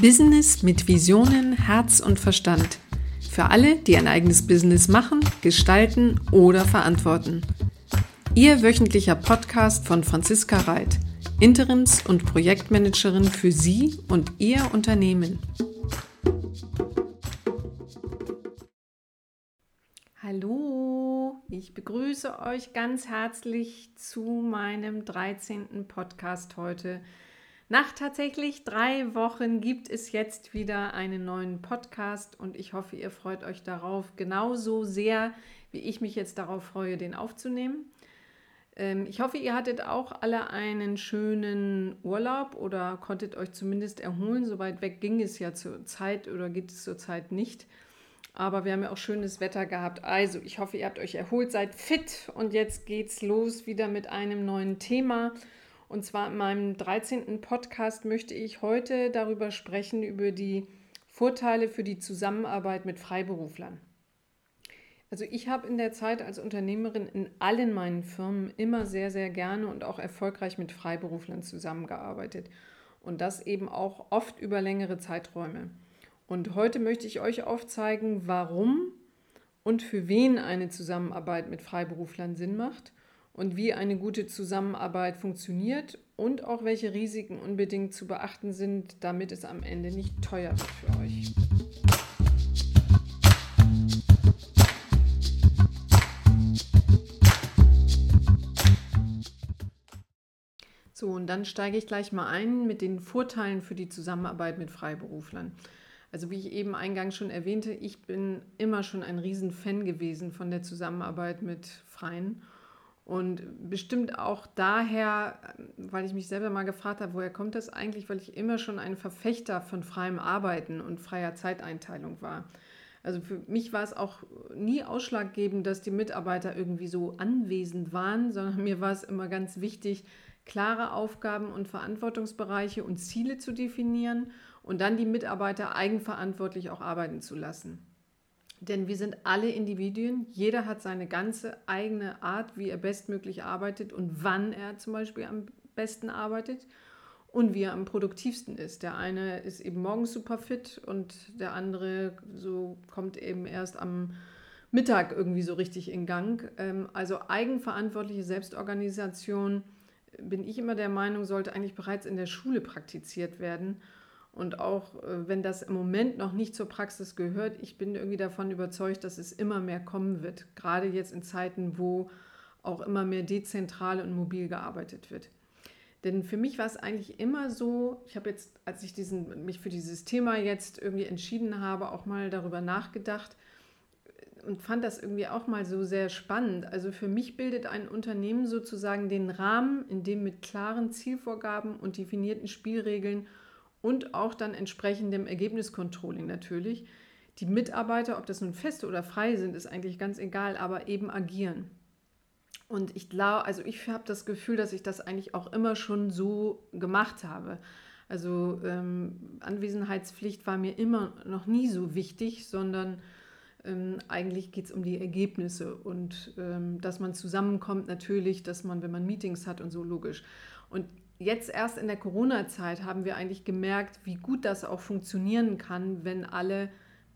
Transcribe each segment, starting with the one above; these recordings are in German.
Business mit Visionen, Herz und Verstand. Für alle, die ein eigenes Business machen, gestalten oder verantworten. Ihr wöchentlicher Podcast von Franziska Reit, Interims- und Projektmanagerin für Sie und Ihr Unternehmen. Hallo, ich begrüße euch ganz herzlich zu meinem 13. Podcast heute nach tatsächlich drei Wochen gibt es jetzt wieder einen neuen Podcast und ich hoffe, ihr freut euch darauf genauso sehr, wie ich mich jetzt darauf freue, den aufzunehmen. Ähm, ich hoffe, ihr hattet auch alle einen schönen Urlaub oder konntet euch zumindest erholen. So weit weg ging es ja zur Zeit oder geht es zur Zeit nicht. Aber wir haben ja auch schönes Wetter gehabt. Also, ich hoffe, ihr habt euch erholt, seid fit und jetzt geht's los wieder mit einem neuen Thema. Und zwar in meinem 13. Podcast möchte ich heute darüber sprechen, über die Vorteile für die Zusammenarbeit mit Freiberuflern. Also ich habe in der Zeit als Unternehmerin in allen meinen Firmen immer sehr, sehr gerne und auch erfolgreich mit Freiberuflern zusammengearbeitet. Und das eben auch oft über längere Zeiträume. Und heute möchte ich euch aufzeigen, warum und für wen eine Zusammenarbeit mit Freiberuflern Sinn macht und wie eine gute Zusammenarbeit funktioniert und auch welche Risiken unbedingt zu beachten sind, damit es am Ende nicht teuer wird für euch. So, und dann steige ich gleich mal ein mit den Vorteilen für die Zusammenarbeit mit Freiberuflern. Also wie ich eben eingangs schon erwähnte, ich bin immer schon ein Riesenfan gewesen von der Zusammenarbeit mit Freien und bestimmt auch daher, weil ich mich selber mal gefragt habe, woher kommt das eigentlich, weil ich immer schon ein Verfechter von freiem Arbeiten und freier Zeiteinteilung war. Also für mich war es auch nie ausschlaggebend, dass die Mitarbeiter irgendwie so anwesend waren, sondern mir war es immer ganz wichtig, klare Aufgaben und Verantwortungsbereiche und Ziele zu definieren und dann die Mitarbeiter eigenverantwortlich auch arbeiten zu lassen. Denn wir sind alle Individuen, jeder hat seine ganze eigene Art, wie er bestmöglich arbeitet und wann er zum Beispiel am besten arbeitet und wie er am produktivsten ist. Der eine ist eben morgens super fit und der andere so kommt eben erst am Mittag irgendwie so richtig in Gang. Ähm, also eigenverantwortliche Selbstorganisation, bin ich immer der Meinung, sollte eigentlich bereits in der Schule praktiziert werden und auch äh, wenn das im Moment noch nicht zur Praxis gehört, ich bin irgendwie davon überzeugt, dass es immer mehr kommen wird. Gerade jetzt in Zeiten, wo auch immer mehr dezentral und mobil gearbeitet wird. Denn für mich war es eigentlich immer so, ich habe jetzt, als ich diesen, mich für dieses Thema jetzt irgendwie entschieden habe, auch mal darüber nachgedacht und fand das irgendwie auch mal so sehr spannend. Also für mich bildet ein Unternehmen sozusagen den Rahmen, in dem mit klaren Zielvorgaben und definierten Spielregeln und auch dann entsprechendem Ergebniscontrolling natürlich. Die Mitarbeiter, ob das nun feste oder frei sind, ist eigentlich ganz egal, aber eben agieren. Und ich glaube, also ich habe das Gefühl, dass ich das eigentlich auch immer schon so gemacht habe. Also ähm, Anwesenheitspflicht war mir immer noch nie so wichtig, sondern ähm, eigentlich geht es um die Ergebnisse und ähm, dass man zusammenkommt natürlich, dass man, wenn man Meetings hat und so logisch. Und jetzt erst in der Corona-Zeit haben wir eigentlich gemerkt, wie gut das auch funktionieren kann, wenn alle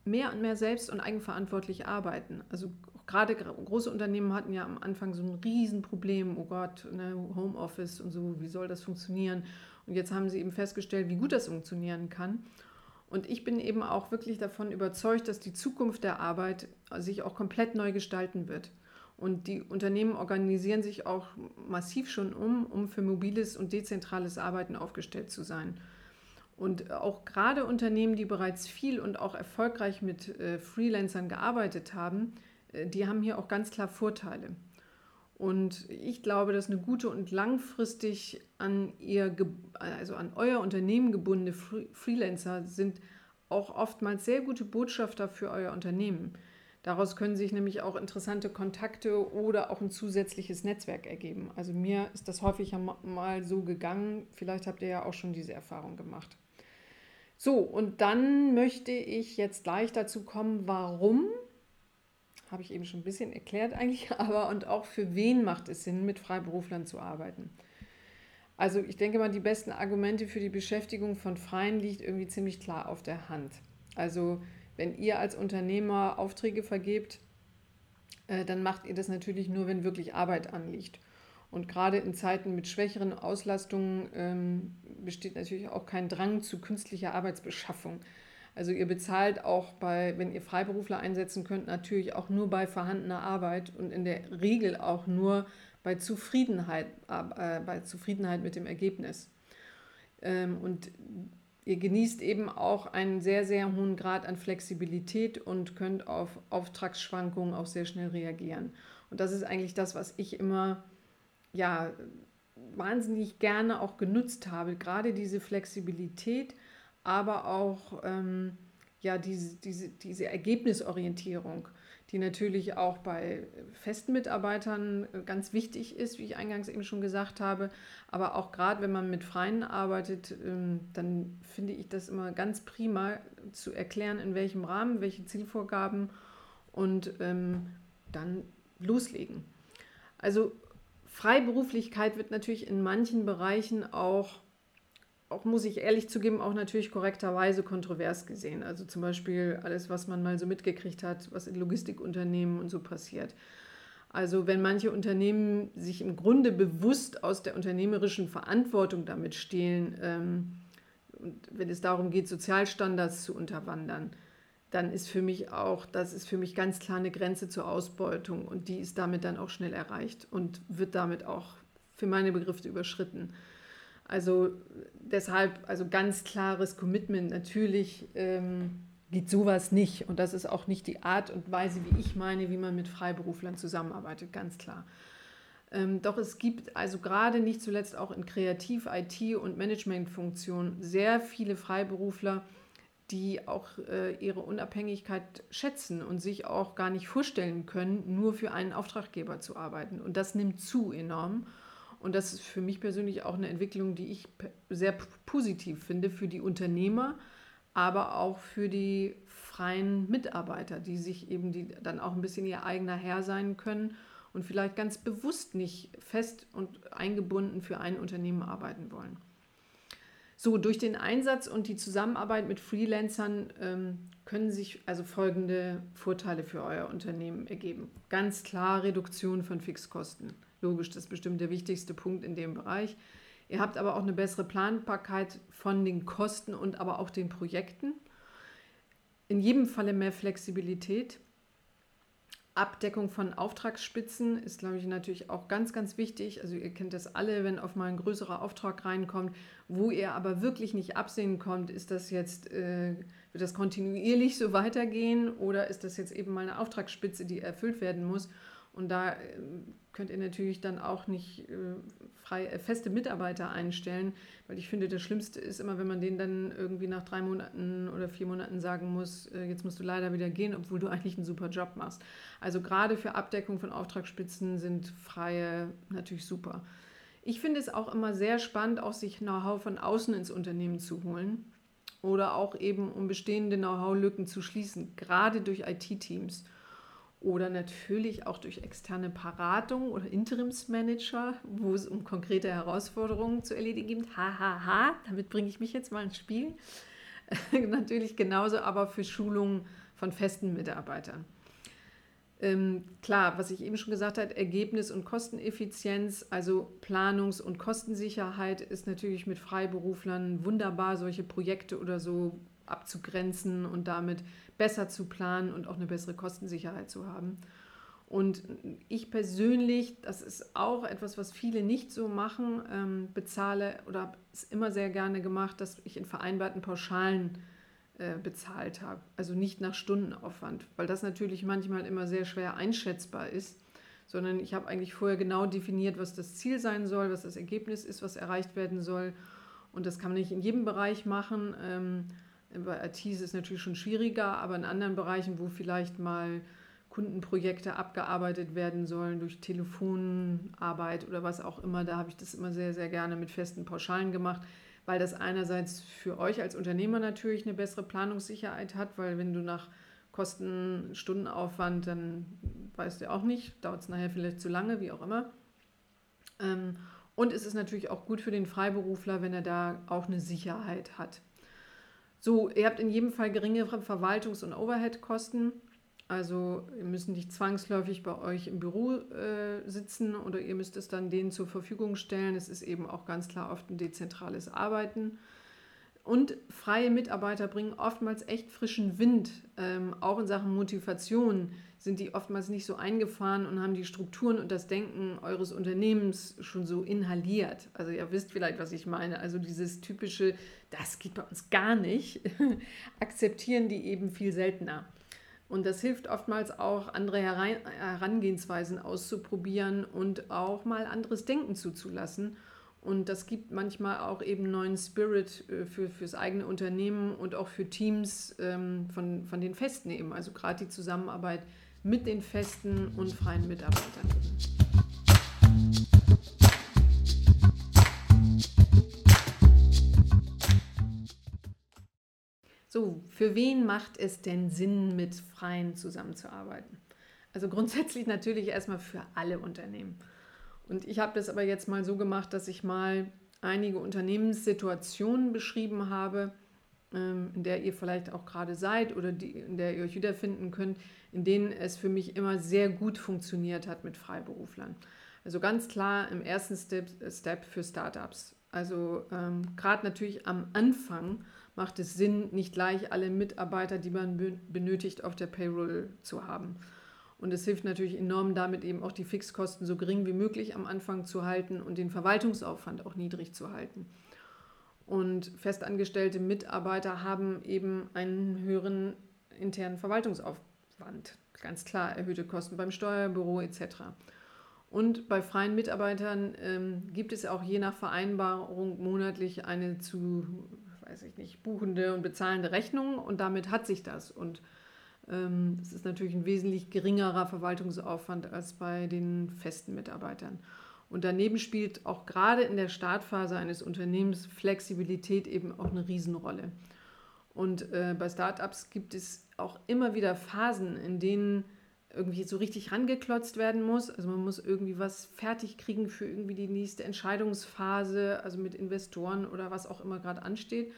mehr und mehr selbst und eigenverantwortlich arbeiten. Also gerade große Unternehmen hatten ja am Anfang so ein Riesenproblem, oh Gott, ne, Homeoffice und so, wie soll das funktionieren? Und jetzt haben sie eben festgestellt, wie gut das funktionieren kann. Und ich bin eben auch wirklich davon überzeugt, dass die Zukunft der Arbeit sich auch komplett neu gestalten wird. Und die Unternehmen organisieren sich auch massiv schon um, um für mobiles und dezentrales Arbeiten aufgestellt zu sein. Und auch gerade Unternehmen, die bereits viel und auch erfolgreich mit äh, Freelancern gearbeitet haben, äh, die haben hier auch ganz klar Vorteile. Und ich glaube, dass eine gute und langfristig an, ihr, also an euer Unternehmen gebundene Freelancer sind auch oftmals sehr gute Botschafter für euer Unternehmen. Daraus können sich nämlich auch interessante Kontakte oder auch ein zusätzliches Netzwerk ergeben. Also mir ist das häufig mal so gegangen. Vielleicht habt ihr ja auch schon diese Erfahrung gemacht. So, und dann möchte ich jetzt gleich dazu kommen, warum, habe ich eben schon ein bisschen erklärt eigentlich, aber und auch für wen macht es Sinn, mit Freiberuflern zu arbeiten. Also ich denke mal, die besten Argumente für die Beschäftigung von Freien liegt irgendwie ziemlich klar auf der Hand. Also wenn ihr als Unternehmer Aufträge vergebt, äh, dann macht ihr das natürlich nur, wenn wirklich Arbeit anliegt. Und gerade in Zeiten mit schwächeren Auslastungen ähm, besteht natürlich auch kein Drang zu künstlicher Arbeitsbeschaffung. Also ihr bezahlt auch bei, wenn ihr Freiberufler einsetzen könnt, natürlich auch nur bei vorhandener Arbeit und in der Regel auch nur bei Zufriedenheit, äh, bei Zufriedenheit mit dem Ergebnis. Ähm, und ihr genießt eben auch einen sehr, sehr hohen Grad an Flexibilität und könnt auf Auftragsschwankungen auch sehr schnell reagieren. Und das ist eigentlich das, was ich immer ja, wahnsinnig gerne auch genutzt habe. Gerade diese Flexibilität, aber auch ähm, ja, diese, diese, diese Ergebnisorientierung, die natürlich auch bei festen Mitarbeitern äh, ganz wichtig ist, wie ich eingangs eben schon gesagt habe. Aber auch gerade wenn man mit Freien arbeitet, ähm, dann finde ich das immer ganz prima zu erklären, in welchem Rahmen, welche Zielvorgaben und ähm, dann loslegen. Also Freiberuflichkeit wird natürlich in manchen Bereichen auch, auch, muss ich ehrlich zugeben, auch natürlich korrekterweise kontrovers gesehen. Also zum Beispiel alles, was man mal so mitgekriegt hat, was in Logistikunternehmen und so passiert. Also wenn manche Unternehmen sich im Grunde bewusst aus der unternehmerischen Verantwortung damit stehlen, ähm, und wenn es darum geht, Sozialstandards zu unterwandern, dann ist für mich auch, das ist für mich ganz klar eine Grenze zur Ausbeutung und die ist damit dann auch schnell erreicht und wird damit auch für meine Begriffe überschritten. Also deshalb, also ganz klares Commitment. Natürlich ähm, geht sowas nicht und das ist auch nicht die Art und Weise, wie ich meine, wie man mit Freiberuflern zusammenarbeitet, ganz klar. Ähm, doch es gibt also gerade nicht zuletzt auch in Kreativ-, IT- und Managementfunktionen sehr viele Freiberufler, die auch äh, ihre Unabhängigkeit schätzen und sich auch gar nicht vorstellen können, nur für einen Auftraggeber zu arbeiten. Und das nimmt zu enorm. Und das ist für mich persönlich auch eine Entwicklung, die ich sehr positiv finde für die Unternehmer, aber auch für die freien Mitarbeiter, die sich eben die dann auch ein bisschen ihr eigener Herr sein können und vielleicht ganz bewusst nicht fest und eingebunden für ein Unternehmen arbeiten wollen. So, durch den Einsatz und die Zusammenarbeit mit Freelancern ähm, können sich also folgende Vorteile für euer Unternehmen ergeben. Ganz klar Reduktion von Fixkosten. Logisch, das ist bestimmt der wichtigste Punkt in dem Bereich. Ihr habt aber auch eine bessere Planbarkeit von den Kosten und aber auch den Projekten. In jedem Falle mehr Flexibilität. Abdeckung von Auftragsspitzen ist, glaube ich, natürlich auch ganz, ganz wichtig. Also ihr kennt das alle, wenn auf mal ein größerer Auftrag reinkommt, wo ihr aber wirklich nicht absehen kommt, ist das jetzt, äh, wird das kontinuierlich so weitergehen oder ist das jetzt eben mal eine Auftragsspitze, die erfüllt werden muss. Und da äh, könnt ihr natürlich dann auch nicht äh, frei, äh, feste Mitarbeiter einstellen, weil ich finde, das Schlimmste ist immer, wenn man denen dann irgendwie nach drei Monaten oder vier Monaten sagen muss, jetzt musst du leider wieder gehen, obwohl du eigentlich einen super Job machst. Also gerade für Abdeckung von Auftragsspitzen sind Freie natürlich super. Ich finde es auch immer sehr spannend, auch sich Know-how von außen ins Unternehmen zu holen oder auch eben um bestehende Know-how-Lücken zu schließen, gerade durch IT-Teams oder natürlich auch durch externe Beratung oder Interimsmanager, wo es um konkrete Herausforderungen zu erledigen gibt. Hahaha, ha, ha. damit bringe ich mich jetzt mal ins Spiel. natürlich genauso aber für Schulungen von festen Mitarbeitern. Ähm, klar, was ich eben schon gesagt habe, Ergebnis- und Kosteneffizienz, also Planungs- und Kostensicherheit ist natürlich mit Freiberuflern wunderbar, solche Projekte oder so abzugrenzen und damit besser zu planen und auch eine bessere Kostensicherheit zu haben. Und ich persönlich, das ist auch etwas, was viele nicht so machen, ähm, bezahle oder habe es immer sehr gerne gemacht, dass ich in vereinbarten Pauschalen äh, bezahlt habe. Also nicht nach Stundenaufwand, weil das natürlich manchmal immer sehr schwer einschätzbar ist, sondern ich habe eigentlich vorher genau definiert, was das Ziel sein soll, was das Ergebnis ist, was erreicht werden soll. Und das kann man nicht in jedem Bereich machen. Ähm, bei IT ist es natürlich schon schwieriger, aber in anderen Bereichen, wo vielleicht mal Kundenprojekte abgearbeitet werden sollen durch Telefonarbeit oder was auch immer, da habe ich das immer sehr, sehr gerne mit festen Pauschalen gemacht, weil das einerseits für euch als Unternehmer natürlich eine bessere Planungssicherheit hat, weil wenn du nach Kosten, Stundenaufwand, dann weißt du auch nicht, dauert es nachher vielleicht zu lange, wie auch immer. Ähm, Und es ist natürlich auch gut für den Freiberufler, wenn er da auch eine Sicherheit hat. So, ihr habt in jedem Fall geringere Verwaltungs- und Overhead-Kosten. Also ihr müsst nicht zwangsläufig bei euch im Büro äh, sitzen oder ihr müsst es dann denen zur Verfügung stellen. Es ist eben auch ganz klar oft ein dezentrales Arbeiten. Und freie Mitarbeiter bringen oftmals echt frischen Wind. Ähm, auch in Sachen Motivation sind die oftmals nicht so eingefahren und haben die Strukturen und das Denken eures Unternehmens schon so inhaliert. Also ihr wisst vielleicht, was ich meine. Also dieses typische, das geht bei uns gar nicht, akzeptieren die eben viel seltener. Und das hilft oftmals auch, andere Herangehensweisen auszuprobieren und auch mal anderes Denken zuzulassen und das gibt manchmal auch eben neuen Spirit äh, für, fürs eigene Unternehmen und auch für Teams ähm, von, von den Festen eben. Also gerade die Zusammenarbeit mit den festen und freien Mitarbeitern. So, für wen macht es denn Sinn, mit Freien zusammenzuarbeiten? Also grundsätzlich natürlich erstmal für alle Unternehmen. Und ich habe das aber jetzt mal so gemacht, dass ich mal einige Unternehmenssituationen beschrieben habe, ähm, in der ihr vielleicht auch gerade seid oder die, in der ihr euch wiederfinden könnt, in denen es für mich immer sehr gut funktioniert hat mit Freiberuflern. Also ganz klar im ersten Step, Step für Startups. Also ähm, gerade natürlich am Anfang macht es Sinn, nicht gleich alle Mitarbeiter, die man benötigt, auf der Payroll zu haben. Und es hilft natürlich enorm, damit eben auch die Fixkosten so gering wie möglich am Anfang zu halten und den Verwaltungsaufwand auch niedrig zu halten. Und festangestellte Mitarbeiter haben eben einen höheren internen Verwaltungsaufwand. Ganz klar, erhöhte Kosten beim Steuerbüro etc. Und bei freien Mitarbeitern ähm, gibt es auch je nach Vereinbarung monatlich eine zu, weiß ich nicht, buchende und bezahlende Rechnung und damit hat sich das. Und ähm, das ist natürlich ein wesentlich geringerer Verwaltungsaufwand als bei den festen Mitarbeitern. Und daneben spielt auch gerade in der Startphase eines Unternehmens Flexibilität eben auch eine Riesenrolle. Und äh, bei Startups gibt es auch immer wieder Phasen, in denen irgendwie so richtig rangeklotzt werden muss. Also man muss irgendwie was fertig kriegen für irgendwie die nächste Entscheidungsphase, also mit Investoren oder was auch immer gerade ansteht.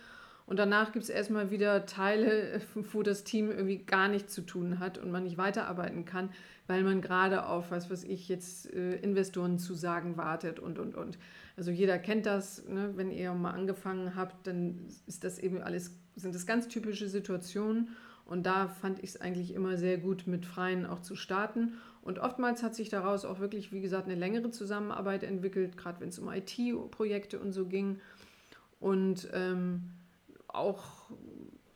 Und danach gibt es erstmal wieder Teile, wo das Team irgendwie gar nichts zu tun hat und man nicht weiterarbeiten kann, weil man gerade auf, was weiß ich, jetzt äh, Investorenzusagen wartet und, und, und. Also jeder kennt das, ne? wenn ihr mal angefangen habt, dann ist das eben alles, sind das ganz typische Situationen. Und da fand ich es eigentlich immer sehr gut, mit Freien auch zu starten. Und oftmals hat sich daraus auch wirklich, wie gesagt, eine längere Zusammenarbeit entwickelt, gerade wenn es um IT-Projekte und so ging. Und ähm, auch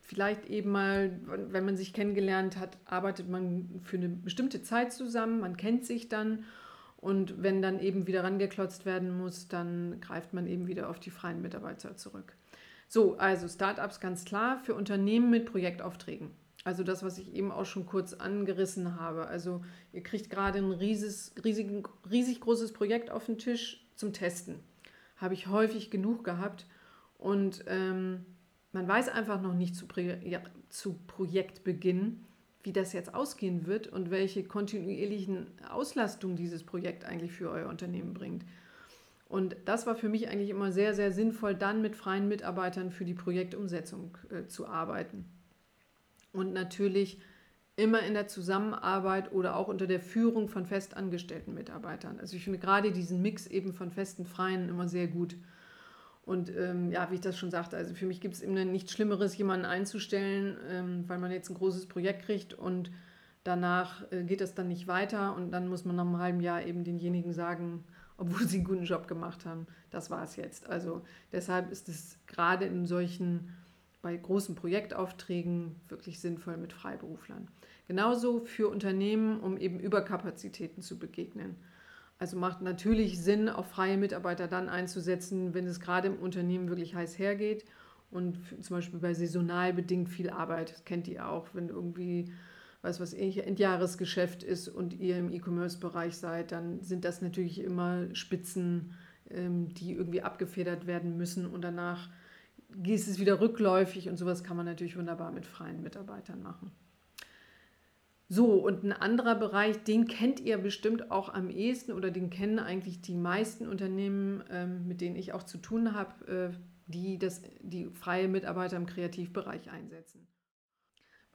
vielleicht eben mal, wenn man sich kennengelernt hat, arbeitet man für eine bestimmte Zeit zusammen, man kennt sich dann und wenn dann eben wieder rangeklotzt werden muss, dann greift man eben wieder auf die freien Mitarbeiter zurück. So, also Startups ganz klar für Unternehmen mit Projektaufträgen. Also das, was ich eben auch schon kurz angerissen habe. Also ihr kriegt gerade ein riesiges, riesig, riesig großes Projekt auf den Tisch zum Testen. Habe ich häufig genug gehabt. Und ähm, man weiß einfach noch nicht zu, ja, zu Projektbeginn, wie das jetzt ausgehen wird und welche kontinuierlichen Auslastungen dieses Projekt eigentlich für euer Unternehmen bringt. Und das war für mich eigentlich immer sehr, sehr sinnvoll, dann mit freien Mitarbeitern für die Projektumsetzung äh, zu arbeiten. Und natürlich immer in der Zusammenarbeit oder auch unter der Führung von festangestellten Mitarbeitern. Also ich finde gerade diesen Mix eben von festen Freien immer sehr gut. Und ähm, ja, wie ich das schon sagte, also für mich gibt es immer nichts Schlimmeres, jemanden einzustellen, ähm, weil man jetzt ein großes Projekt kriegt und danach äh, geht es dann nicht weiter und dann muss man nach einem halben Jahr eben denjenigen sagen, obwohl sie einen guten Job gemacht haben, das war es jetzt. Also deshalb ist es gerade in solchen, bei großen Projektaufträgen wirklich sinnvoll mit Freiberuflern. Genauso für Unternehmen, um eben Überkapazitäten zu begegnen. Also macht natürlich Sinn, auch freie Mitarbeiter dann einzusetzen, wenn es gerade im Unternehmen wirklich heiß hergeht und zum Beispiel bei saisonal bedingt viel Arbeit, das kennt ihr auch, wenn irgendwie was was Endjahresgeschäft ist und ihr im E-Commerce-Bereich seid, dann sind das natürlich immer Spitzen, ähm, die irgendwie abgefedert werden müssen und danach ist es wieder rückläufig und sowas kann man natürlich wunderbar mit freien Mitarbeitern machen. So, und ein anderer Bereich, den kennt ihr bestimmt auch am ehesten oder den kennen eigentlich die meisten Unternehmen, ähm, mit denen ich auch zu tun habe, äh, die das, die freie Mitarbeiter im Kreativbereich einsetzen.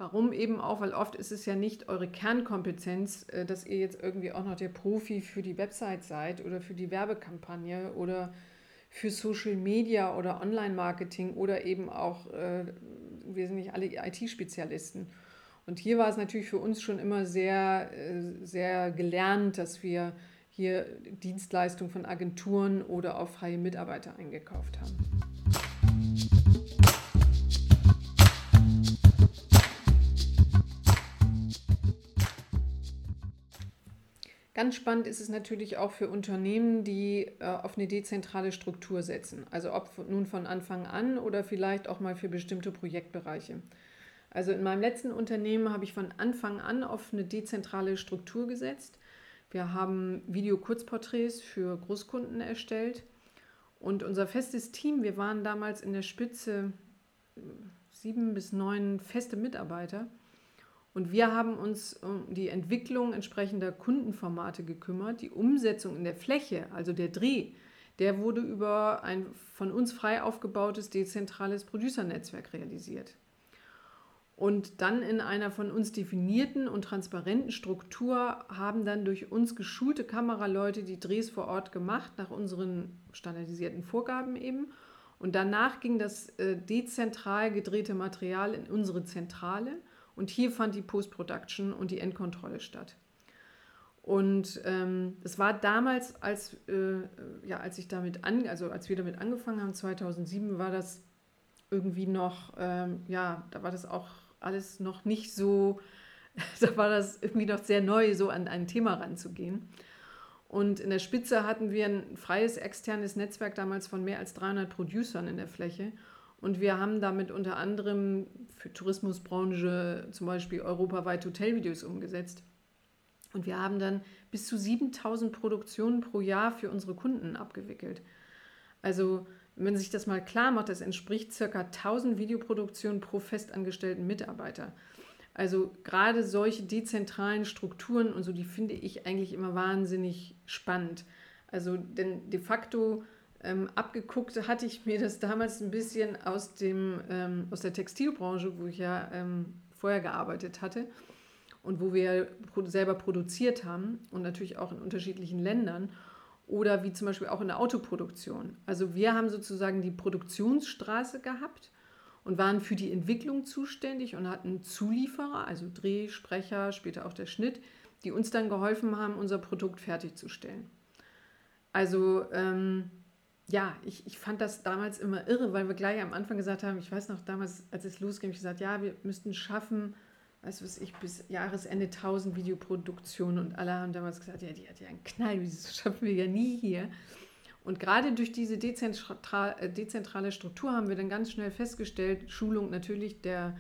Warum eben auch? Weil oft ist es ja nicht eure Kernkompetenz, äh, dass ihr jetzt irgendwie auch noch der Profi für die Website seid oder für die Werbekampagne oder für Social Media oder Online-Marketing oder eben auch, äh, wir sind nicht alle IT-Spezialisten. Und hier war es natürlich für uns schon immer sehr, äh, sehr gelernt, dass wir hier Dienstleistungen von Agenturen oder auch freie Mitarbeiter eingekauft haben. Ganz spannend ist es natürlich auch für Unternehmen, die äh, auf eine dezentrale Struktur setzen. Also ob nun von Anfang an oder vielleicht auch mal für bestimmte Projektbereiche. Also in meinem letzten Unternehmen habe ich von Anfang an auf eine dezentrale Struktur gesetzt. Wir haben Video-Kurzporträts für Großkunden erstellt und unser festes Team, wir waren damals in der Spitze äh, sieben bis neun feste Mitarbeiter und wir haben uns um die Entwicklung entsprechender Kundenformate gekümmert. Die Umsetzung in der Fläche, also der Dreh, der wurde über ein von uns frei aufgebautes dezentrales Producer-Netzwerk realisiert und dann in einer von uns definierten und transparenten Struktur haben dann durch uns geschulte Kameraleute die Drehs vor Ort gemacht, nach unseren standardisierten Vorgaben eben. Und danach ging das äh, dezentral gedrehte Material in unsere Zentrale und hier fand die Post-Production und die Endkontrolle statt. Und ähm, war damals, als, äh, ja, als ich damit an, also als wir damit angefangen haben, 2007, war das irgendwie noch, ähm, ja, da war das auch alles noch nicht so, da war das irgendwie noch sehr neu, so an ein Thema ranzugehen. Und in der Spitze hatten wir ein freies externes Netzwerk damals von mehr als 300 Producern in der Fläche. Und wir haben damit unter anderem für Tourismusbranche zum Beispiel europaweit Hotelvideos umgesetzt. Und wir haben dann bis zu 7000 Produktionen pro Jahr für unsere Kunden abgewickelt. Also wenn man sich das mal klar macht, das entspricht ca. 1000 Videoproduktionen pro festangestellten Mitarbeiter. Also gerade solche dezentralen Strukturen und so, die finde ich eigentlich immer wahnsinnig spannend. Also denn de facto ähm, abgeguckt hatte ich mir das damals ein bisschen aus, dem, ähm, aus der Textilbranche, wo ich ja ähm, vorher gearbeitet hatte und wo wir selber produziert haben und natürlich auch in unterschiedlichen Ländern oder wie zum Beispiel auch in der Autoproduktion. Also wir haben sozusagen die Produktionsstraße gehabt und waren für die Entwicklung zuständig und hatten Zulieferer, also Dreh, Sprecher, später auch der Schnitt, die uns dann geholfen haben, unser Produkt fertigzustellen. Also ähm, ja, ich, ich fand das damals immer irre, weil wir gleich am Anfang gesagt haben, ich weiß noch damals, als es losging, ich gesagt, ja, wir müssten schaffen, weißt du was ich, bis Jahresende 1000 Videoproduktionen und alle haben damals gesagt, ja, die hat ja einen Knall, das schaffen wir ja nie hier. Und gerade durch diese äh, dezentrale Struktur haben wir dann ganz schnell festgestellt, Schulung natürlich der,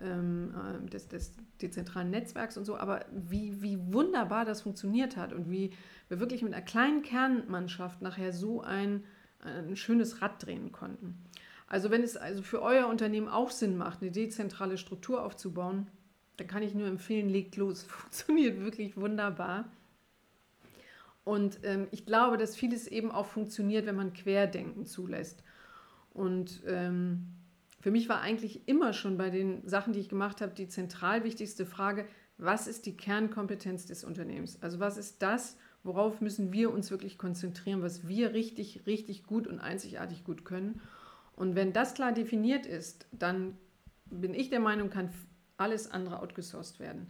ähm, äh, des, des dezentralen Netzwerks und so, aber wie, wie wunderbar das funktioniert hat und wie wir wirklich mit einer kleinen Kernmannschaft nachher so ein, ein schönes Rad drehen konnten. Also wenn es also für euer Unternehmen auch Sinn macht, eine dezentrale Struktur aufzubauen, da kann ich nur empfehlen, legt los. Funktioniert wirklich wunderbar. Und ähm, ich glaube, dass vieles eben auch funktioniert, wenn man Querdenken zulässt. Und ähm, für mich war eigentlich immer schon bei den Sachen, die ich gemacht habe, die zentral wichtigste Frage, was ist die Kernkompetenz des Unternehmens? Also was ist das, worauf müssen wir uns wirklich konzentrieren, was wir richtig, richtig gut und einzigartig gut können? Und wenn das klar definiert ist, dann bin ich der Meinung, kann alles andere outgesourced werden.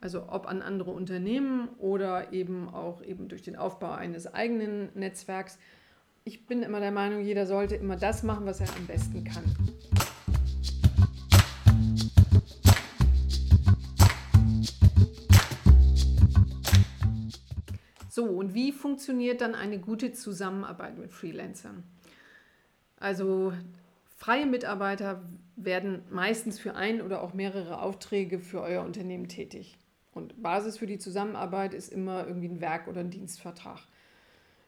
Also ob an andere Unternehmen oder eben auch eben durch den Aufbau eines eigenen Netzwerks. Ich bin immer der Meinung, jeder sollte immer das machen, was er am besten kann. Wie funktioniert dann eine gute Zusammenarbeit mit Freelancern? Also freie Mitarbeiter werden meistens für ein oder auch mehrere Aufträge für euer Unternehmen tätig. Und Basis für die Zusammenarbeit ist immer irgendwie ein Werk- oder ein Dienstvertrag.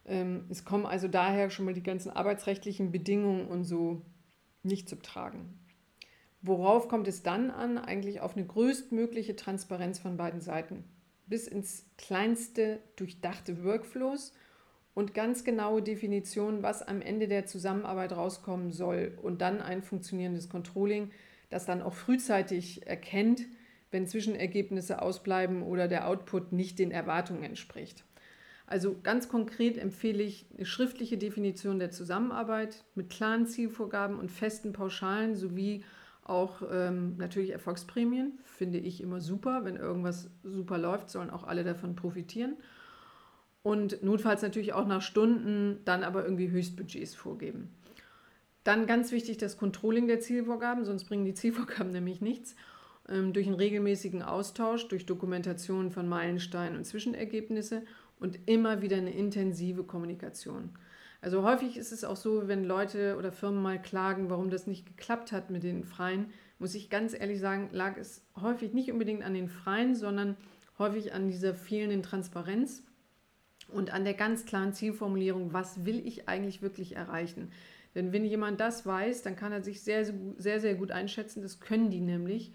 Ähm, es kommen also daher schon mal die ganzen arbeitsrechtlichen Bedingungen und so nicht zu tragen. Worauf kommt es dann an? Eigentlich auf eine größtmögliche Transparenz von beiden Seiten. Bis ins kleinste durchdachte Workflows und ganz genaue Definitionen, was am Ende der Zusammenarbeit rauskommen soll. Und dann ein funktionierendes Controlling, das dann auch frühzeitig erkennt, wenn Zwischenergebnisse ausbleiben oder der Output nicht den Erwartungen entspricht. Also ganz konkret empfehle ich eine schriftliche Definition der Zusammenarbeit mit klaren Zielvorgaben und festen Pauschalen sowie auch ähm, natürlich Erfolgsprämien. Finde ich immer super. Wenn irgendwas super läuft, sollen auch alle davon profitieren. Und notfalls natürlich auch nach Stunden, dann aber irgendwie Höchstbudgets vorgeben. Dann ganz wichtig das Controlling der Zielvorgaben, sonst bringen die Zielvorgaben nämlich nichts. Ähm, durch einen regelmäßigen Austausch, durch Dokumentation von Meilensteinen und Zwischenergebnisse und immer wieder eine intensive Kommunikation. Also häufig ist es auch so, wenn Leute oder Firmen mal klagen, warum das nicht geklappt hat mit den Freien, muss ich ganz ehrlich sagen, lag es häufig nicht unbedingt an den Freien, sondern häufig an dieser fehlenden Transparenz und an der ganz klaren Zielformulierung, was will ich eigentlich wirklich erreichen. Denn wenn jemand das weiß, dann kann er sich sehr, sehr, sehr gut einschätzen. Das können die nämlich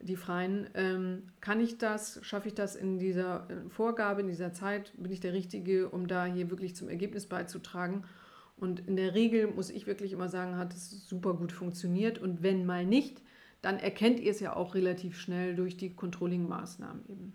die Freien. Ähm, kann ich das? Schaffe ich das in dieser äh, Vorgabe, in dieser Zeit? Bin ich der Richtige, um da hier wirklich zum Ergebnis beizutragen? Und in der Regel muss ich wirklich immer sagen, hat es super gut funktioniert. Und wenn mal nicht, dann erkennt ihr es ja auch relativ schnell durch die Controlling-Maßnahmen eben.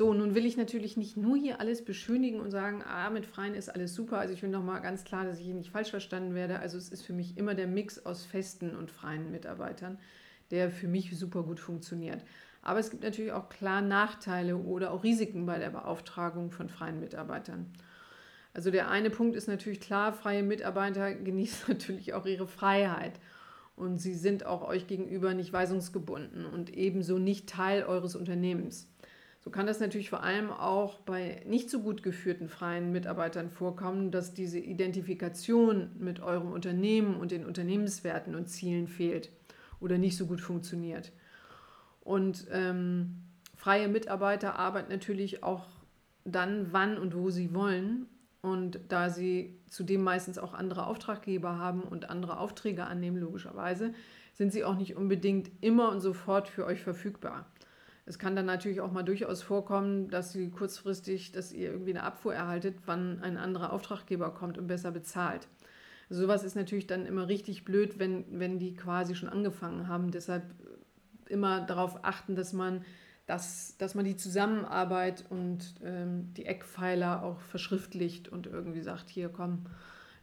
So, nun will ich natürlich nicht nur hier alles beschönigen und sagen, ah, mit Freien ist alles super. Also ich will nochmal ganz klar, dass ich hier nicht falsch verstanden werde. Also es ist für mich immer der Mix aus festen und freien Mitarbeitern, der für mich super gut funktioniert. Aber es gibt natürlich auch klar Nachteile oder auch Risiken bei der Beauftragung von freien Mitarbeitern. Also der eine Punkt ist natürlich klar, freie Mitarbeiter genießen natürlich auch ihre Freiheit. Und sie sind auch euch gegenüber nicht weisungsgebunden und ebenso nicht Teil eures Unternehmens. So kann das natürlich vor allem auch bei nicht so gut geführten freien Mitarbeitern vorkommen, dass diese Identifikation mit eurem Unternehmen und den Unternehmenswerten und Zielen fehlt oder nicht so gut funktioniert. Und ähm, freie Mitarbeiter arbeiten natürlich auch dann, wann und wo sie wollen. Und da sie zudem meistens auch andere Auftraggeber haben und andere Aufträge annehmen, logischerweise, sind sie auch nicht unbedingt immer und sofort für euch verfügbar. Es kann dann natürlich auch mal durchaus vorkommen, dass sie kurzfristig, dass ihr irgendwie eine Abfuhr erhaltet, wann ein anderer Auftraggeber kommt und besser bezahlt. Also sowas ist natürlich dann immer richtig blöd, wenn, wenn die quasi schon angefangen haben. Deshalb immer darauf achten, dass man, das, dass man die Zusammenarbeit und ähm, die Eckpfeiler auch verschriftlicht und irgendwie sagt, hier komm,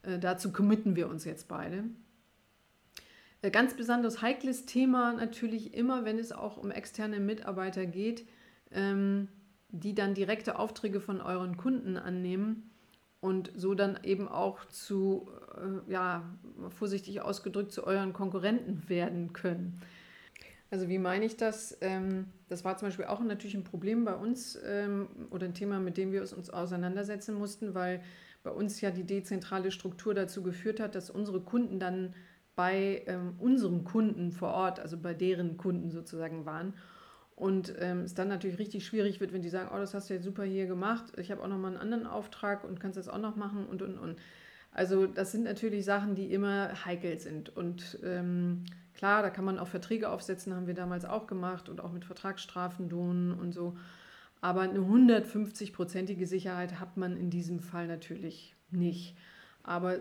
äh, dazu committen wir uns jetzt beide. Äh, ganz besonders heikles Thema natürlich immer, wenn es auch um externe Mitarbeiter geht, ähm, die dann direkte Aufträge von euren Kunden annehmen und so dann eben auch zu, äh, ja, vorsichtig ausgedrückt, zu euren Konkurrenten werden können. Also wie meine ich das? Ähm, das war zum Beispiel auch natürlich ein Problem bei uns ähm, oder ein Thema, mit dem wir uns auseinandersetzen mussten, weil bei uns ja die dezentrale Struktur dazu geführt hat, dass unsere Kunden dann bei ähm, unseren Kunden vor Ort, also bei deren Kunden sozusagen waren. Und ähm, es dann natürlich richtig schwierig wird, wenn die sagen, oh, das hast du jetzt super hier gemacht, ich habe auch noch mal einen anderen Auftrag und kannst das auch noch machen und, und, und. Also das sind natürlich Sachen, die immer heikel sind. Und ähm, klar, da kann man auch Verträge aufsetzen, haben wir damals auch gemacht und auch mit Vertragsstrafen drohen und so. Aber eine 150-prozentige Sicherheit hat man in diesem Fall natürlich nicht. Aber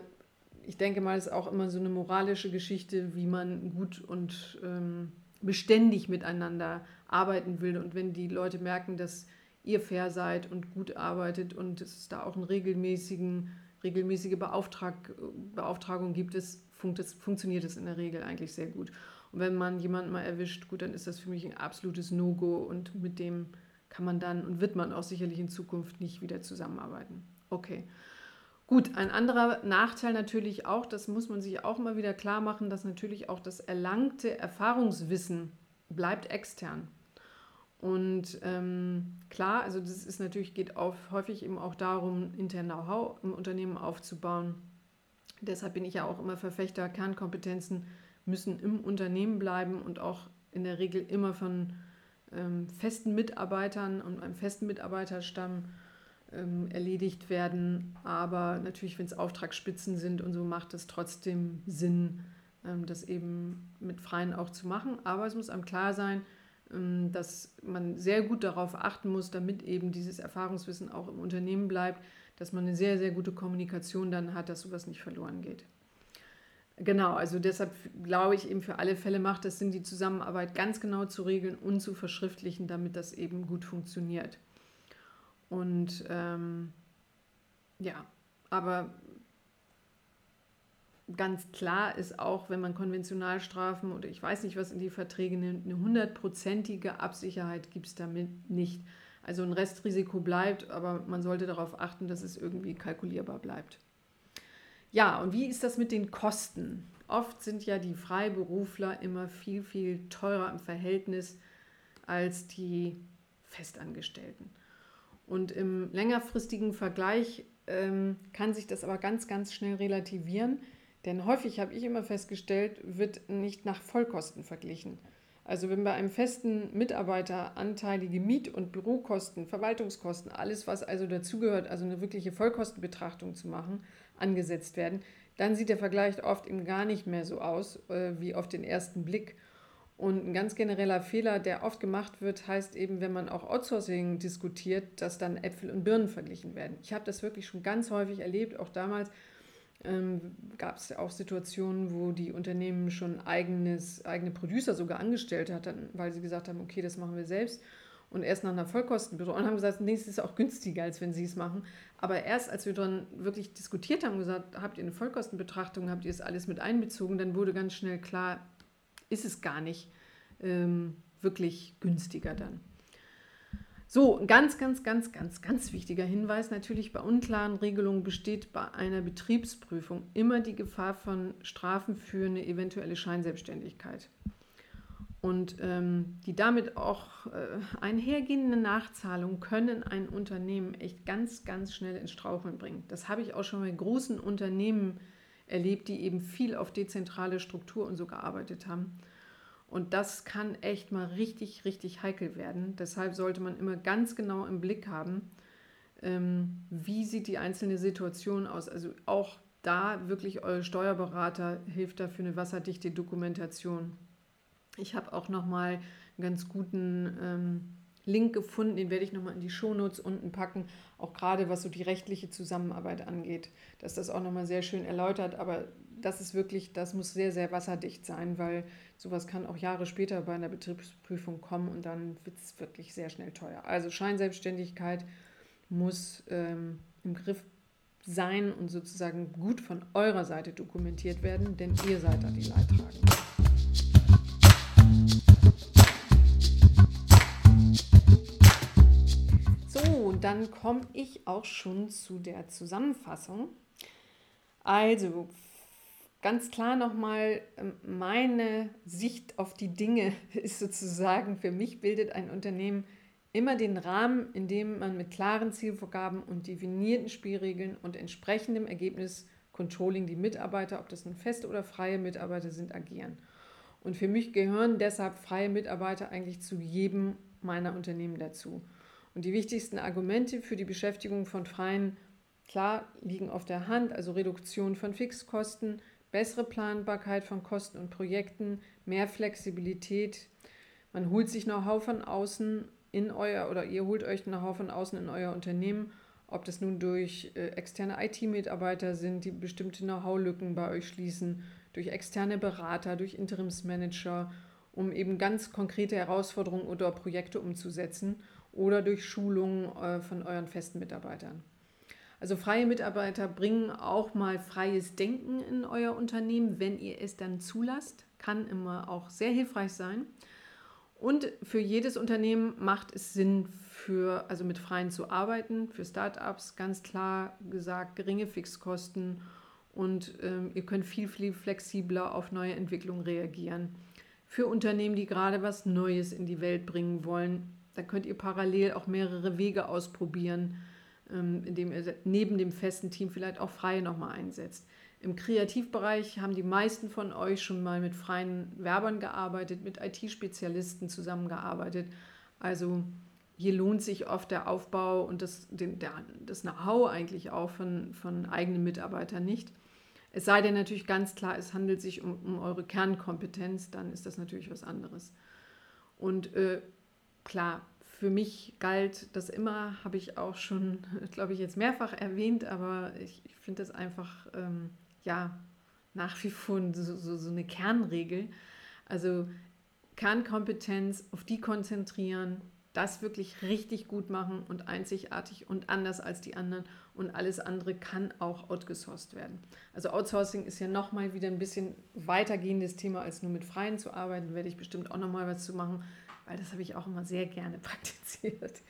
ich denke mal, es ist auch immer so eine moralische Geschichte, wie man gut und ähm, beständig miteinander arbeiten will. Und wenn die Leute merken, dass ihr fair seid und gut arbeitet und es da auch eine regelmäßigen, regelmäßige Beauftrag, Beauftragung gibt, es, funkt, es, funktioniert es in der Regel eigentlich sehr gut. Und wenn man jemanden mal erwischt, gut, dann ist das für mich ein absolutes No-Go und mit dem kann man dann und wird man auch sicherlich in Zukunft nicht wieder zusammenarbeiten. Okay. Gut, ein anderer Nachteil natürlich auch, das muss man sich auch mal wieder klar machen, dass natürlich auch das erlangte Erfahrungswissen bleibt extern. Und ähm, klar, also das ist natürlich, geht auf, häufig eben auch darum, intern Know-how im Unternehmen aufzubauen. Deshalb bin ich ja auch immer Verfechter, Kernkompetenzen müssen im Unternehmen bleiben und auch in der Regel immer von ähm, festen Mitarbeitern und einem festen Mitarbeiterstamm ähm, erledigt werden. Aber natürlich, wenn es Auftragsspitzen sind und so, macht es trotzdem Sinn, ähm, das eben mit Freien auch zu machen. Aber es muss einem klar sein, ähm, dass man sehr gut darauf achten muss, damit eben dieses Erfahrungswissen auch im Unternehmen bleibt, dass man eine sehr, sehr gute Kommunikation dann hat, dass sowas nicht verloren geht. Genau, also deshalb glaube ich eben für alle Fälle macht es Sinn, die Zusammenarbeit ganz genau zu regeln und zu verschriftlichen, damit das eben gut funktioniert. Und ähm, ja, aber ganz klar ist auch, wenn man Konventionalstrafen oder ich weiß nicht, was in die Verträge nimmt, eine hundertprozentige Absicherheit gibt es damit nicht. Also ein Restrisiko bleibt, aber man sollte darauf achten, dass es irgendwie kalkulierbar bleibt. Ja, und wie ist das mit den Kosten? Oft sind ja die Freiberufler immer viel, viel teurer im Verhältnis als die Festangestellten. Und im längerfristigen Vergleich ähm, kann sich das aber ganz, ganz schnell relativieren, denn häufig habe ich immer festgestellt, wird nicht nach Vollkosten verglichen. Also wenn bei einem festen Mitarbeiter anteilige Miet- und Bürokosten, Verwaltungskosten, alles, was also dazugehört, also eine wirkliche Vollkostenbetrachtung zu machen, angesetzt werden, dann sieht der Vergleich oft eben gar nicht mehr so aus äh, wie auf den ersten Blick. Und ein ganz genereller Fehler, der oft gemacht wird, heißt eben, wenn man auch Outsourcing diskutiert, dass dann Äpfel und Birnen verglichen werden. Ich habe das wirklich schon ganz häufig erlebt, auch damals ähm, gab es auch Situationen, wo die Unternehmen schon eigenes, eigene Producer sogar angestellt hatten, weil sie gesagt haben, okay, das machen wir selbst. Und erst nach einer Vollkostenbetreuung haben gesagt, nee, es ist auch günstiger, als wenn sie es machen. Aber erst als wir dann wirklich diskutiert haben, gesagt, habt ihr eine Vollkostenbetrachtung, habt ihr es alles mit einbezogen, dann wurde ganz schnell klar, ist es gar nicht ähm, wirklich günstiger dann. So, ganz, ganz, ganz, ganz, ganz wichtiger Hinweis natürlich bei unklaren Regelungen besteht bei einer Betriebsprüfung immer die Gefahr von Strafen für eine eventuelle Scheinselbstständigkeit. Und ähm, die damit auch äh, einhergehenden Nachzahlungen können ein Unternehmen echt ganz, ganz schnell ins Straucheln bringen. Das habe ich auch schon bei großen Unternehmen erlebt, die eben viel auf dezentrale Struktur und so gearbeitet haben. Und das kann echt mal richtig, richtig heikel werden. Deshalb sollte man immer ganz genau im Blick haben, ähm, wie sieht die einzelne Situation aus. Also auch da wirklich euer Steuerberater hilft dafür eine wasserdichte Dokumentation. Ich habe auch noch mal einen ganz guten ähm, Link gefunden, den werde ich noch mal in die Shownotes unten packen, auch gerade was so die rechtliche Zusammenarbeit angeht, dass das auch noch mal sehr schön erläutert, aber das ist wirklich, das muss sehr, sehr wasserdicht sein, weil sowas kann auch Jahre später bei einer Betriebsprüfung kommen und dann wird es wirklich sehr schnell teuer. Also Scheinselbstständigkeit muss ähm, im Griff sein und sozusagen gut von eurer Seite dokumentiert werden, denn ihr seid da die Leidtragenden. Und dann komme ich auch schon zu der Zusammenfassung. Also ganz klar nochmal, ähm, meine Sicht auf die Dinge ist sozusagen, für mich bildet ein Unternehmen immer den Rahmen, in dem man mit klaren Zielvorgaben und definierten Spielregeln und entsprechendem Ergebnis Controlling die Mitarbeiter, ob das nun feste oder freie Mitarbeiter sind, agieren. Und für mich gehören deshalb freie Mitarbeiter eigentlich zu jedem meiner Unternehmen dazu. Und die wichtigsten Argumente für die Beschäftigung von Freien, klar, liegen auf der Hand, also Reduktion von Fixkosten, bessere Planbarkeit von Kosten und Projekten, mehr Flexibilität. Man holt sich Know-how von außen in euer oder ihr holt euch Know-how von außen in euer Unternehmen, ob das nun durch äh, externe IT-Mitarbeiter sind, die bestimmte Know-how-Lücken bei euch schließen, durch externe Berater, durch Interimsmanager, um eben ganz konkrete Herausforderungen oder Projekte umzusetzen oder durch Schulungen äh, von euren festen Mitarbeitern. Also freie Mitarbeiter bringen auch mal freies Denken in euer Unternehmen, wenn ihr es dann zulasst. Kann immer auch sehr hilfreich sein. Und für jedes Unternehmen macht es Sinn, für, also mit Freien zu arbeiten. Für Startups ganz klar gesagt geringe Fixkosten und ähm, ihr könnt viel, viel flexibler auf neue Entwicklungen reagieren. Für Unternehmen, die gerade was Neues in die Welt bringen wollen, da könnt ihr parallel auch mehrere Wege ausprobieren ähm, indem ihr neben dem festen Team vielleicht auch Freie nochmal einsetzt. Im Kreativbereich haben die meisten von euch schon mal mit freien Werbern gearbeitet, mit IT-Spezialisten zusammengearbeitet. Also hier lohnt sich oft der Aufbau und das, das Know-how eigentlich auch von, von eigenen Mitarbeitern nicht. Es sei denn natürlich ganz klar, es handelt sich um, um eure Kernkompetenz, dann ist das natürlich was anderes. Und äh, klar, für mich galt das immer, habe ich auch schon, glaube ich, jetzt mehrfach erwähnt, aber ich, ich finde das einfach, ähm, ja, nach wie vor so, so, so eine Kernregel. Also Kernkompetenz, auf die konzentrieren, das wirklich richtig gut machen und einzigartig und anders als die anderen und alles andere kann auch outgesourced werden. Also Outsourcing ist ja nochmal wieder ein bisschen weitergehendes Thema, als nur mit Freien zu arbeiten, werde ich bestimmt auch nochmal was zu machen, weil das habe ich auch immer sehr gerne praktiziert.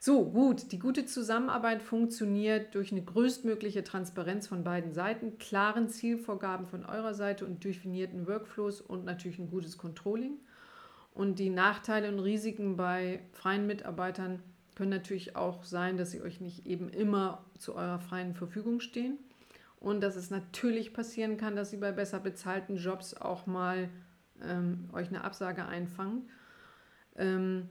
So, gut, die gute Zusammenarbeit funktioniert durch eine größtmögliche Transparenz von beiden Seiten, klaren Zielvorgaben von eurer Seite und definierten Workflows und natürlich ein gutes Controlling. Und die Nachteile und Risiken bei freien Mitarbeitern können natürlich auch sein, dass sie euch nicht eben immer zu eurer freien Verfügung stehen. Und dass es natürlich passieren kann, dass sie bei besser bezahlten Jobs auch mal ähm, euch eine Absage einfangen. Ähm,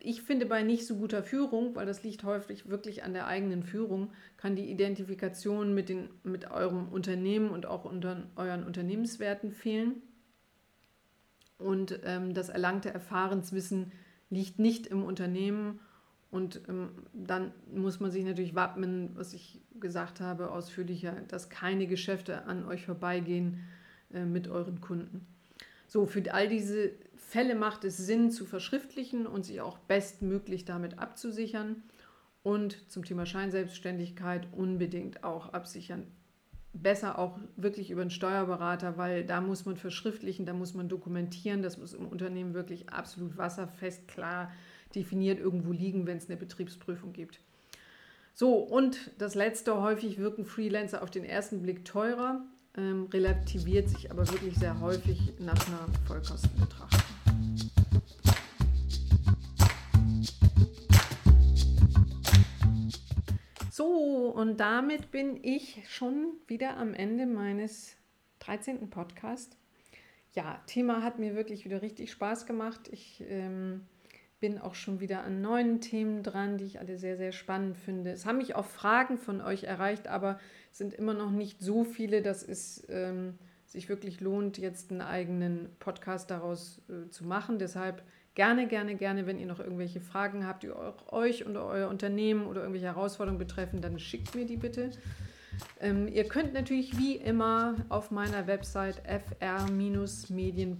ich finde bei nicht so guter Führung, weil das liegt häufig wirklich an der eigenen Führung, kann die Identifikation mit, den, mit eurem Unternehmen und auch unter euren Unternehmenswerten fehlen. Und ähm, das erlangte Erfahrenswissen liegt nicht im Unternehmen. Und ähm, dann muss man sich natürlich wappnen, was ich gesagt habe, ausführlicher, dass keine Geschäfte an euch vorbeigehen äh, mit euren Kunden. So, für all diese Fälle macht es Sinn zu verschriftlichen und sich auch bestmöglich damit abzusichern. Und zum Thema Scheinselbstständigkeit unbedingt auch absichern besser auch wirklich über einen Steuerberater, weil da muss man verschriftlichen, da muss man dokumentieren, das muss im Unternehmen wirklich absolut wasserfest, klar definiert irgendwo liegen, wenn es eine Betriebsprüfung gibt. So, und das letzte, häufig wirken Freelancer auf den ersten Blick teurer, ähm, relativiert sich aber wirklich sehr häufig nach einer Vollkostenbetrachtung. So, und damit bin ich schon wieder am Ende meines 13. Podcasts. Ja, Thema hat mir wirklich wieder richtig Spaß gemacht. Ich ähm, bin auch schon wieder an neuen Themen dran, die ich alle sehr, sehr spannend finde. Es haben mich auch Fragen von euch erreicht, aber sind immer noch nicht so viele, dass es ähm, sich wirklich lohnt, jetzt einen eigenen Podcast daraus äh, zu machen. Deshalb Gerne, gerne, gerne, wenn ihr noch irgendwelche Fragen habt, die euch und euer Unternehmen oder irgendwelche Herausforderungen betreffen, dann schickt mir die bitte. Ähm, ihr könnt natürlich wie immer auf meiner Website fr-medien.net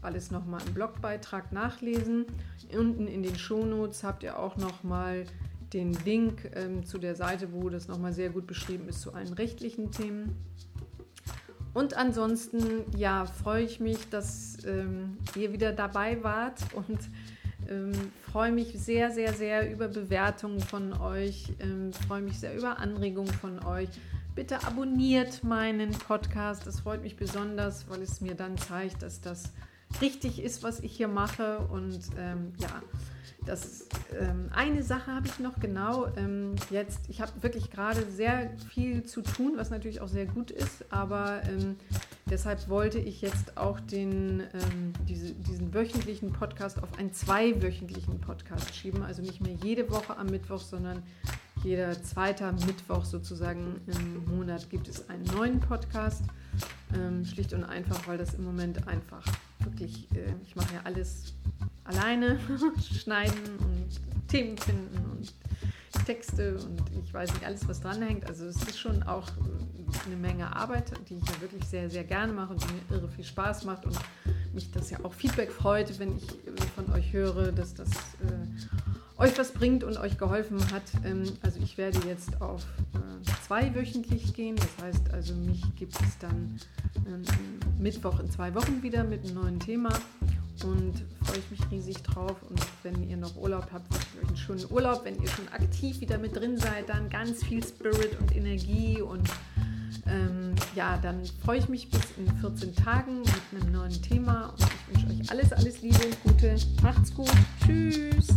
alles nochmal im Blogbeitrag nachlesen. Unten in den Shownotes habt ihr auch nochmal den Link ähm, zu der Seite, wo das nochmal sehr gut beschrieben ist zu allen rechtlichen Themen. Und ansonsten, ja, freue ich mich, dass ähm, ihr wieder dabei wart und ähm, freue mich sehr, sehr, sehr über Bewertungen von euch, ähm, freue mich sehr über Anregungen von euch. Bitte abonniert meinen Podcast, das freut mich besonders, weil es mir dann zeigt, dass das richtig ist, was ich hier mache. Und ähm, ja, das ähm, eine Sache habe ich noch genau ähm, jetzt. Ich habe wirklich gerade sehr viel zu tun, was natürlich auch sehr gut ist, aber ähm, deshalb wollte ich jetzt auch den, ähm, diese, diesen wöchentlichen Podcast auf einen zweiwöchentlichen Podcast schieben. Also nicht mehr jede Woche am Mittwoch, sondern jeder zweite Mittwoch sozusagen im Monat gibt es einen neuen Podcast. Ähm, schlicht und einfach, weil das im Moment einfach wirklich, äh, ich mache ja alles alleine schneiden und Themen finden und Texte und ich weiß nicht alles, was dranhängt. Also es ist schon auch eine Menge Arbeit, die ich ja wirklich sehr, sehr gerne mache und die mir irre viel Spaß macht und mich das ja auch Feedback freut, wenn ich von euch höre, dass das äh, euch was bringt und euch geholfen hat. Ähm, also ich werde jetzt auf äh, zwei wöchentlich gehen. Das heißt also, mich gibt es dann äh, Mittwoch in zwei Wochen wieder mit einem neuen Thema und freue ich mich riesig drauf. Und wenn ihr noch Urlaub habt, wünsche ich euch einen schönen Urlaub. Wenn ihr schon aktiv wieder mit drin seid, dann ganz viel Spirit und Energie. Und ähm, ja, dann freue ich mich bis in 14 Tagen mit einem neuen Thema. Und ich wünsche euch alles, alles Liebe, Gute. Macht's gut. Tschüss.